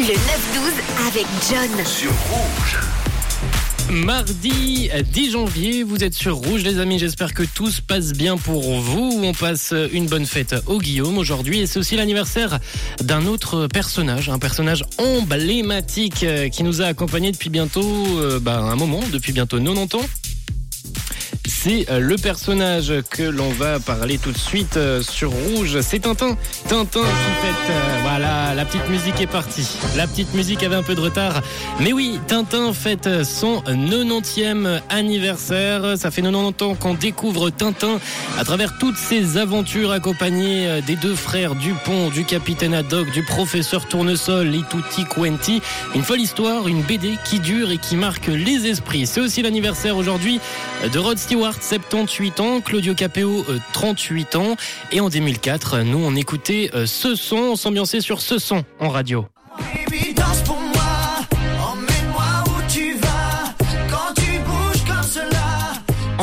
Le 9-12 avec John. Sur Rouge. Mardi 10 janvier, vous êtes sur Rouge les amis, j'espère que tout se passe bien pour vous. On passe une bonne fête au Guillaume aujourd'hui et c'est aussi l'anniversaire d'un autre personnage, un personnage emblématique euh, qui nous a accompagnés depuis bientôt euh, bah, un moment, depuis bientôt 90 ans c'est euh, le personnage que l'on va parler tout de suite euh, sur Rouge. C'est Tintin. Tintin qui fête. Euh, voilà, la petite musique est partie. La petite musique avait un peu de retard. Mais oui, Tintin fête son 90e anniversaire. Ça fait 90 ans qu'on découvre Tintin à travers toutes ses aventures accompagnées des deux frères Dupont, du capitaine Haddock, du professeur Tournesol, Lituti Quenti. Une folle histoire, une BD qui dure et qui marque les esprits. C'est aussi l'anniversaire aujourd'hui de Rod Stewart 78 ans, Claudio Capéo, 38 ans. Et en 2004, nous, on écoutait euh, ce son, on s'ambiançait sur ce son en radio.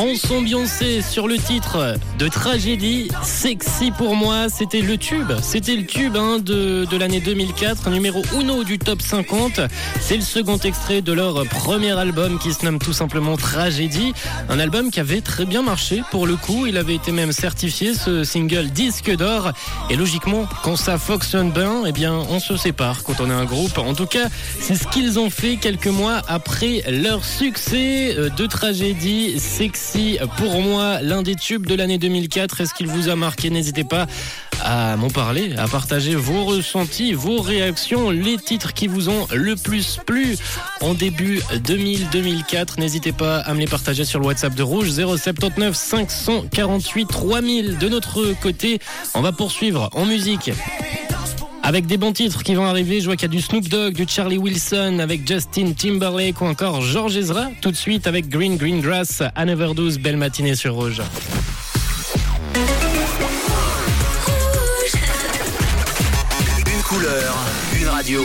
On s'ambiançait sur le titre de Tragédie, Sexy pour moi, c'était le tube, c'était le tube hein, de, l'année 2004, numéro uno du top 50. C'est le second extrait de leur premier album qui se nomme tout simplement Tragédie, un album qui avait très bien marché pour le coup, il avait été même certifié ce single disque d'or. Et logiquement quand ça fonctionne bien, eh bien on se sépare quand on est un groupe. En tout cas, c'est ce qu'ils ont fait quelques mois après leur succès euh, de Tragédie, Sexy pour moi l'un des tubes de l'année 2004. Est-ce qu'il vous a marqué? N'hésitez pas à m'en parler, à partager vos ressentis, vos réactions, les titres qui vous ont le plus plu en début 2000-2004. N'hésitez pas à me les partager sur le WhatsApp de Rouge 079 548 3000. De notre côté, on va poursuivre en musique avec des bons titres qui vont arriver. Je vois qu'il y a du Snoop Dogg, du Charlie Wilson avec Justin Timberlake ou encore George Ezra. Tout de suite avec Green Green Grass à 9h12. Belle matinée sur Rouge. Une couleur, une radio.